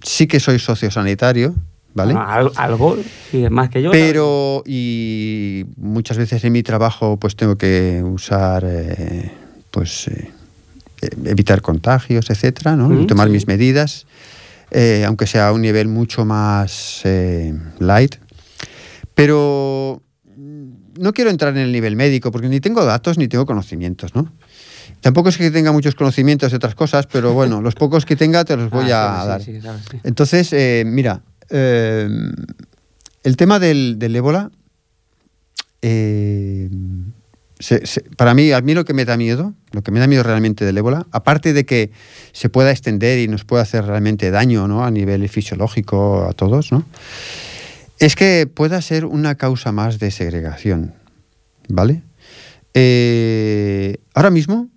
sí que soy sociosanitario, ¿vale? Bueno, al- algo, sí, más que yo. Pero, y muchas veces en mi trabajo, pues tengo que usar, eh, pues, eh, evitar contagios, etcétera, ¿no? Mm, y tomar sí. mis medidas, eh, aunque sea a un nivel mucho más light. Pero mm, no quiero entrar en el nivel médico, porque ni tengo datos ni tengo conocimientos, ¿no? Tampoco es que tenga muchos conocimientos de otras cosas, pero bueno, los pocos que tenga te los voy Ah, a sí, dar. sí, sí, claro, sí. Entonces, eh, mira, eh, el tema del, ébola, eh, para mí, a mí lo que me da miedo, lo que me da miedo realmente del ébola, aparte de que se pueda extender y nos pueda hacer realmente daño ¿no? a nivel fisiológico a todos, ¿no? es que pueda ser una causa más de segregación, ¿vale? Eh, ahora mismo,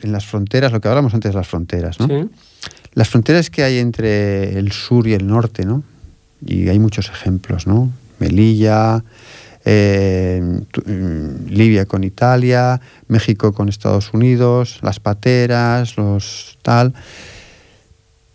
en las fronteras, lo que hablamos antes de las fronteras, ¿no? Sí. Las fronteras que hay entre el sur y el norte, ¿no? Y hay muchos ejemplos, ¿no? Melilla, eh, mm, Libia con Italia, México con Estados Unidos, las pateras, los tal.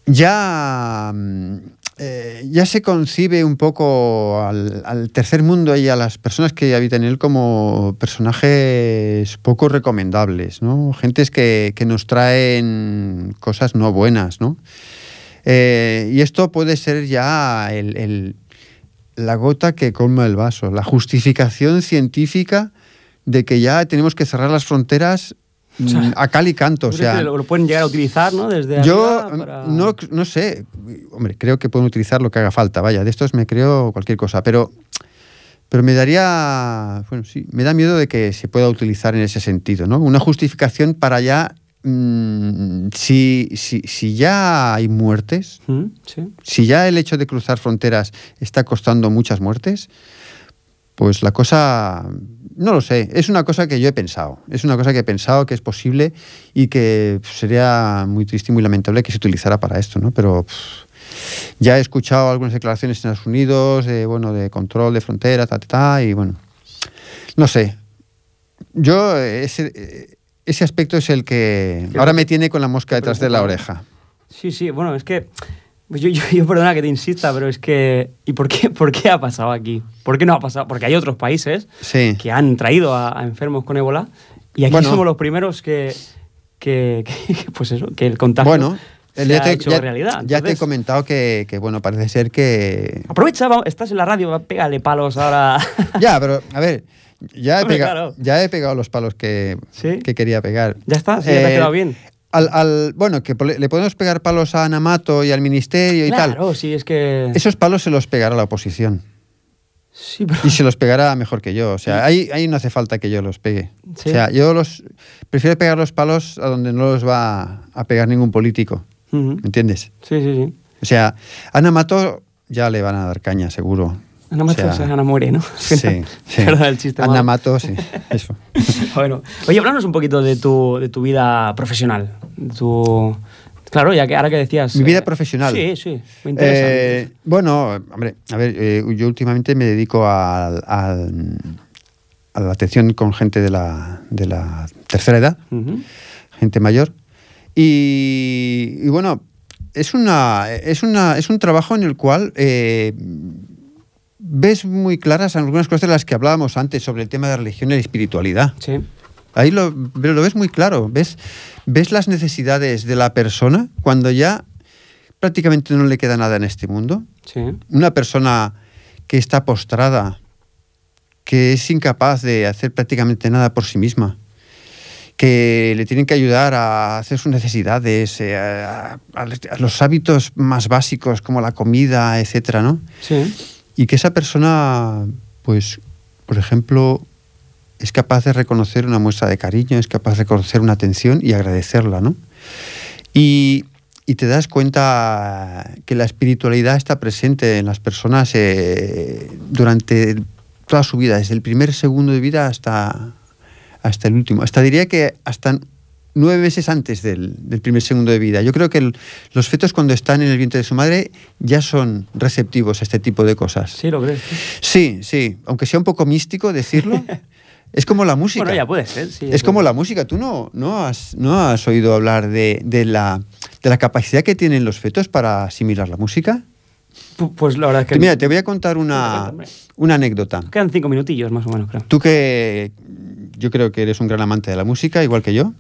Ya, mm, eh, ya se concibe un poco al, tercer mundo y a las personas que habitan en él como personajes poco recomendables, ¿no? Gentes que, que nos traen cosas no buenas, ¿no? Eh, y esto puede ser ya el- la gota que colma el vaso, la justificación científica de que ya tenemos que cerrar las fronteras O sea, mm, a cal y canto. O ¿Tú crees sea, lo, pueden llegar a utilizar, ¿no? Desde yo para- no, no sé, hombre, creo que pueden utilizar lo que haga falta, vaya, de estos me creo cualquier cosa, pero, pero me daría, bueno, sí, me da miedo de que se pueda utilizar en ese sentido, ¿no? Una justificación para ya, mm, si, si, si ya hay muertes, Mm, Sí. si ya el hecho de cruzar fronteras está costando muchas muertes, pues la cosa, no lo sé, es una cosa que yo he pensado, es una cosa que he pensado que es posible y que sería muy triste y muy lamentable que se utilizara para esto, ¿no? Pero Ya he escuchado algunas declaraciones en Estados Unidos de, bueno, de control de frontera, ta, ta, ta, y bueno, no sé. Yo, ese, ese aspecto es el que ahora me tiene con la mosca detrás de la oreja. Sí, sí, bueno, es que yo, yo, yo, perdona que te insista, pero es que. ¿Y por qué, por qué ha pasado aquí? ¿Por qué no ha pasado? Porque hay otros países Sí. que han traído a, a enfermos con ébola y aquí Bueno. somos los primeros que, que, que- pues eso, que el contagio Bueno, se ya ha te, hecho ya- realidad. ya te he Entonces, comentado que, que, bueno, parece ser que... Aprovecha, vamos, estás en la radio, pégale palos ahora. Ya, pero a ver, ya he, Hombre, pegado, claro. ya he pegado los palos que, ¿Sí? que quería pegar. ya está, sí, ya te ha Eh, quedado bien. Al, al- bueno, que le podemos pegar palos a Anamato y al ministerio y tal. Claro, sí, es que. Esos palos se los pegará la oposición. Sí, pero- Y se los pegará mejor que yo. O sea, ahí, ahí no hace falta que yo los pegue. Sí. O sea, yo los prefiero pegar los palos a donde no los va a pegar ningún político. ¿Me entiendes? Sí, sí, sí. O sea, Ana Mato ya le van a dar caña, seguro. Ana O Mato sea, se Ana muere, ¿no? Sí, sí. Perdón el chiste. Ana malo. Mato, sí. Eso. Bueno, oye, háblanos un poquito de tu, de tu vida profesional. de Tu... Claro, ya que ahora que decías... Mi vida eh, profesional. Sí, sí, me interesa. Eh, bueno, hombre, a ver, eh, yo últimamente me dedico al- al- a la atención con gente de la, de la tercera edad, gente mayor. Y, y bueno, es, una, es, una, es un trabajo en el cual ves muy claras algunas cosas de las que hablábamos antes sobre el tema de religión y espiritualidad. Sí, Ahí lo, lo ves muy claro, ves, ves las necesidades de la persona cuando ya prácticamente no le queda nada en este mundo. sí. Una persona que está postrada, que es incapaz de hacer prácticamente nada por sí misma, que le tienen que ayudar a hacer sus necesidades, eh, a, a- a los hábitos más básicos como la comida, etcétera, ¿no? Sí, Y que esa persona, pues, por ejemplo, es capaz de reconocer una muestra de cariño, es capaz de reconocer una atención y agradecerla, ¿no? Y, y te das cuenta que la espiritualidad está presente en las personas eh, durante toda su vida, desde el primer segundo de vida hasta, hasta el último. Hasta diría que hasta nueve meses antes del, del primer segundo de vida. Yo creo que el- los fetos cuando están en el vientre de su madre ya son receptivos a este tipo de cosas. sí, lo crees. Sí, sí, aunque sea un poco místico decirlo, es como la música. Bueno, ya puede ser, sí. Es como la música. Tú no, no, has, no has oído hablar de, de la, de la capacidad que tienen los fetos para asimilar la música. Pu- Pues la verdad es que... Mira, te voy a contar una, una anécdota. Quedan cinco minutillos más o menos, creo. Tú que yo creo que eres un gran amante de la música, igual que yo.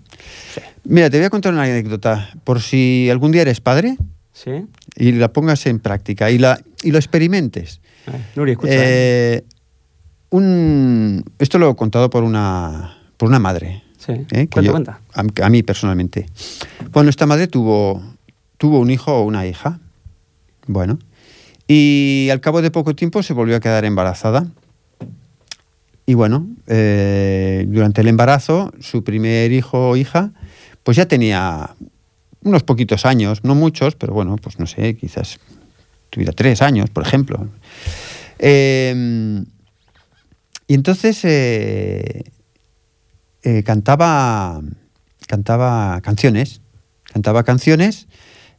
Mira, te voy a contar una anécdota. Por si algún día eres padre Sí. y la pongas en práctica y, la, y lo experimentes. A ver, Nuri, escucha. ¿eh? Eh, un, esto lo he contado por una, por una madre. sí. ¿eh? que cuenta, yo- cuenta. A, a mí personalmente. Bueno, esta madre tuvo, tuvo un hijo o una hija. Bueno. Y al cabo de poco tiempo se volvió a quedar embarazada. Y bueno, eh, durante el embarazo, su primer hijo o hija, pues ya tenía unos poquitos años, no muchos, pero bueno, pues no sé, quizás tuviera tres años, por ejemplo. Eh, y entonces eh, eh, cantaba, cantaba canciones, cantaba canciones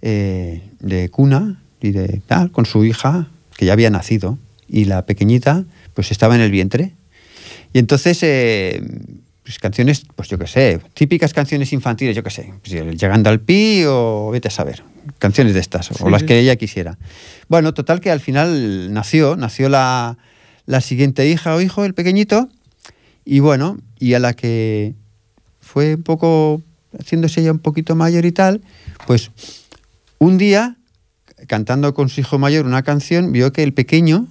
de cuna y de tal, con su hija, que ya había nacido, y la pequeñita, pues estaba en el vientre. Y entonces, eh, pues canciones, pues yo qué sé, típicas canciones infantiles, yo qué sé, pues, llegando al pi o vete a saber, canciones de estas, o las que ella quisiera. Bueno, total que al final nació, nació la, la siguiente hija o hijo, el pequeñito, y bueno, y a la que fue un poco haciéndose ya un poquito mayor y tal, pues un día, cantando con su hijo mayor una canción, vio que el pequeño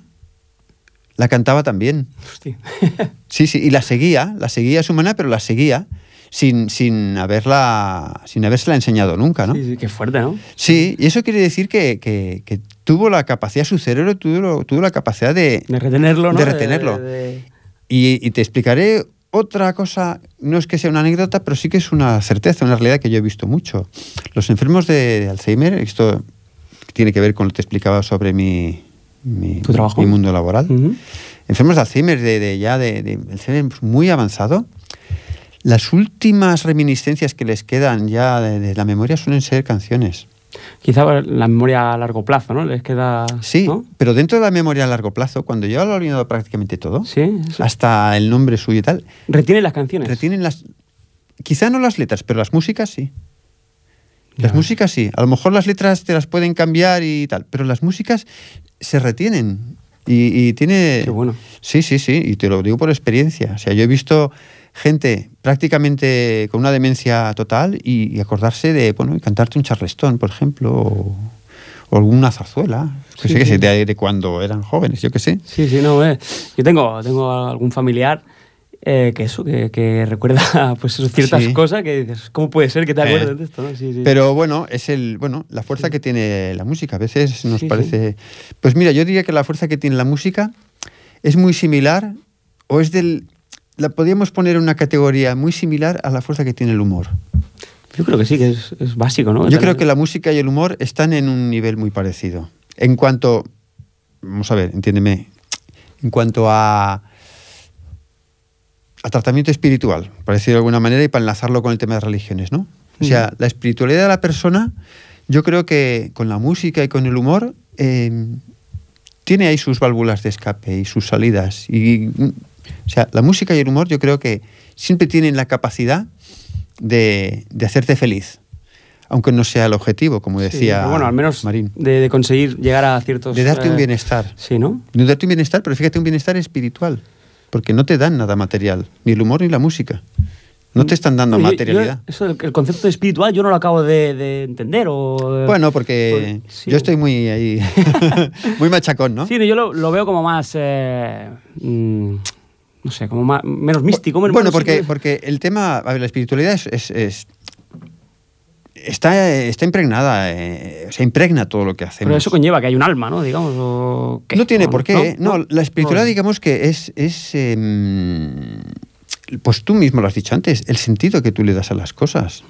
la cantaba también. Hostia. Sí, sí, y la seguía, la seguía a su manera, pero la seguía sin, sin haberla, sin habérsela enseñado nunca, ¿no? Sí, sí, qué fuerte, ¿no? Sí, y eso quiere decir que, que- que tuvo la capacidad, su cerebro tuvo, tuvo la capacidad de... De retenerlo, ¿no? De retenerlo. de- Y, y te explicaré otra cosa, no es que sea una anécdota, pero sí que es una certeza, una realidad que yo he visto mucho. Los enfermos de, de Alzheimer, esto tiene que ver con lo que te explicaba sobre mi, mi, ¿Tu trabajo? mi mundo laboral. Ujú. Enfermos de Alzheimer, de, de ya de, de Alzheimer muy avanzado, las últimas reminiscencias que les quedan ya de, de la memoria suelen ser canciones. Quizá la memoria a largo plazo, ¿no? Les queda... Sí, ¿no? pero dentro de la memoria a largo plazo, cuando yo lo he olvidado prácticamente todo, Sí, sí. hasta el nombre suyo y tal, Retienen las canciones. retienen las... Quizá no las letras, pero las músicas sí. Las músicas sí. A lo mejor las letras te las pueden cambiar y tal, pero las músicas se retienen. Y, y tiene... Qué bueno. Sí, sí, sí, y te lo digo por experiencia. O sea, yo he visto gente prácticamente con una demencia total y, y acordarse de, bueno, y cantarte un charleston, por ejemplo, o, o alguna zarzuela, que Sí, sé que sí. sé, de, de cuando eran jóvenes, yo qué sé. Sí, sí, no, eh. Yo tengo, tengo algún familiar eh, que eso, que, que recuerda pues ciertas Sí. cosas que dices, ¿cómo puede ser que te Eh. acuerdes de esto? no? Sí, sí. Pero bueno, es el, bueno, la fuerza que tiene la música. A veces nos parece. Pues mira, yo diría que la fuerza que tiene la música es muy similar, o es del. La podríamos poner en una categoría muy similar a la fuerza que tiene el humor. Yo creo que sí, que es, es básico, ¿no? Yo creo que la música y el humor están en un nivel muy parecido. En cuanto. Vamos a ver, entiéndeme. En cuanto a. a tratamiento espiritual, por decirlo de alguna manera, y para enlazarlo con el tema de religiones, ¿no? O sea, la espiritualidad de la persona, yo creo que con la música y con el humor. eh, tiene ahí sus válvulas de escape y sus salidas. Y, mm, o sea, la música y el humor yo creo que siempre tienen la capacidad de, de hacerte feliz. Aunque no sea el objetivo, como Sí, decía pero bueno, al menos Marín. de, de conseguir llegar a ciertos... De darte un eh, bienestar. Sí, ¿no? De darte un bienestar, pero fíjate, un bienestar espiritual. Porque no te dan nada material, ni el humor ni la música. No te están dando Yo- yo- materialidad. eso, el, concepto de espiritual yo no lo acabo de, de entender o... Bueno, porque Pues, sí. yo estoy muy ahí, muy machacón, ¿no? Sí, yo lo, lo veo como más... eh, mm, no sé, como más, menos místico. menos- Bueno, porque, que- porque el tema, a ver, la espiritualidad es, es- es- está, está impregnada, eh, o sea, impregna todo lo que hacemos. Pero eso conlleva que hay un alma, ¿no? Digamos, o... ¿qué? No tiene ¿O por qué. No, la espiritualidad, No. digamos que es, es em, pues tú mismo lo has dicho antes, el sentido que tú le das a las cosas.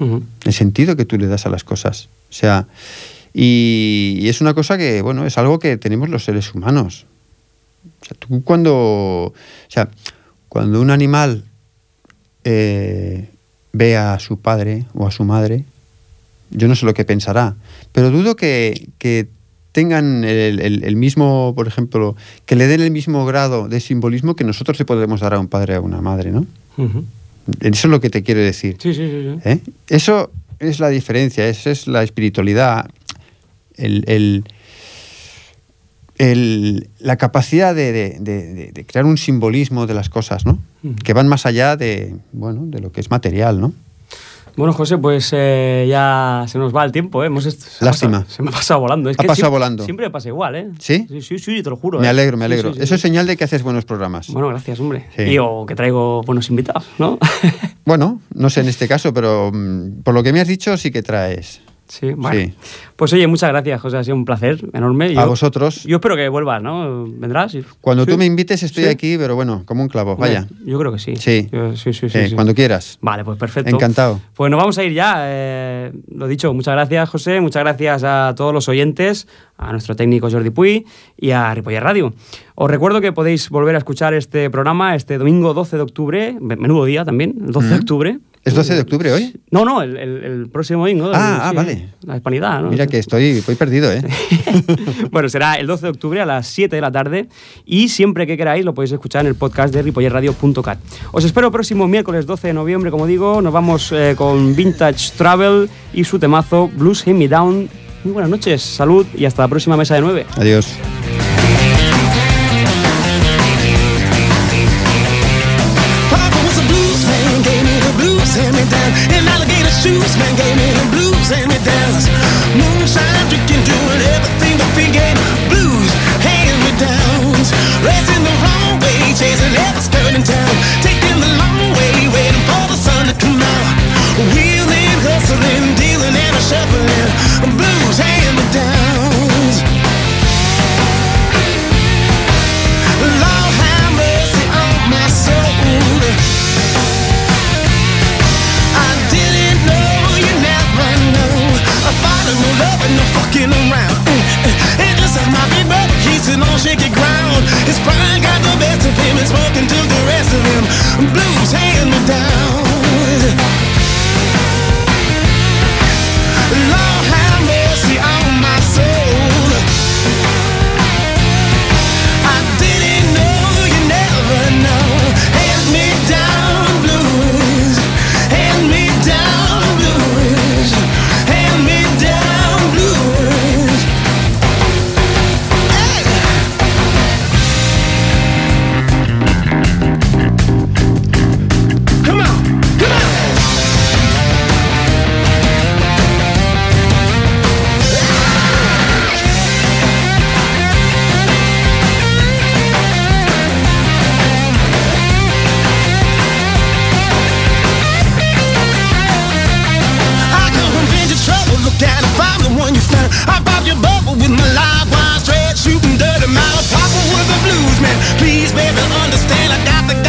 El sentido que tú le das a las cosas. O sea, y, y es una cosa que, bueno, es algo que tenemos los seres humanos. O sea, tú cuando, o sea, cuando un animal eh, ve a su padre o a su madre, yo no sé lo que pensará, pero dudo que, que tengan el, el- el mismo, por ejemplo, que le den el mismo grado de simbolismo que nosotros le podemos dar a un padre o a una madre, ¿no? Eso es lo que te quiero decir. Sí, sí, sí. sí. ¿eh? Eso es la diferencia, esa es la espiritualidad, el, la capacidad de, de- de- crear un simbolismo de las cosas, ¿no? Que van más allá de, bueno, de lo que es material, ¿no? Bueno, José, pues eh, ya se nos va el tiempo, ¿eh? Hemos se Lástima. pasado- se me ha pasado volando. Es Ha que pasado siempre- volando. Siempre pasa igual, ¿eh? ¿Sí? Sí, sí, sí, te lo juro. Me ¿eh? alegro, me alegro. sí, sí, Eso es señal de que haces buenos programas. Bueno, gracias, hombre. Y o que traigo buenos invitados, ¿no? Bueno, no sé en este caso, pero mm, por lo que me has dicho sí que traes. Sí, bueno. Sí. Pues oye, muchas gracias, José. Ha sido un placer enorme. A vosotros. Yo espero que vuelvas, ¿no? ¿Vendrás? Cuando Sí. tú me invites estoy Sí. aquí, pero bueno, como un clavo, vaya. Yo creo que sí. Sí. Yo- sí, sí, sí, Eh. Cuando quieras. Vale, pues perfecto. Encantado. Pues nos vamos a ir ya. eh, lo dicho, muchas gracias, José. Muchas gracias a todos los oyentes, a nuestro técnico Jordi Puy y a Ripoller Radio. Os recuerdo que podéis volver a escuchar este programa este domingo 12 de octubre, me- menudo día también, el 12 de octubre. ¿Es 12 de octubre hoy? No, no, el, el- el próximo domingo. Ah, el- ah, vale. La hispanidad, ¿no? Mira que estoy, voy perdido, ¿eh? bueno, será el 12 de octubre a las 7 de la tarde y siempre que queráis lo podéis escuchar en el podcast de ripollerradio.cat. Os espero próximo miércoles 12 de noviembre, como digo, nos vamos eh, con Vintage Travel y su temazo Blues Hit Me Down. Muy buenas noches, salud y hasta la próxima mesa de 9. Adiós. Shoes man gave me the blues, hand me down. Blues hand me down. Got the,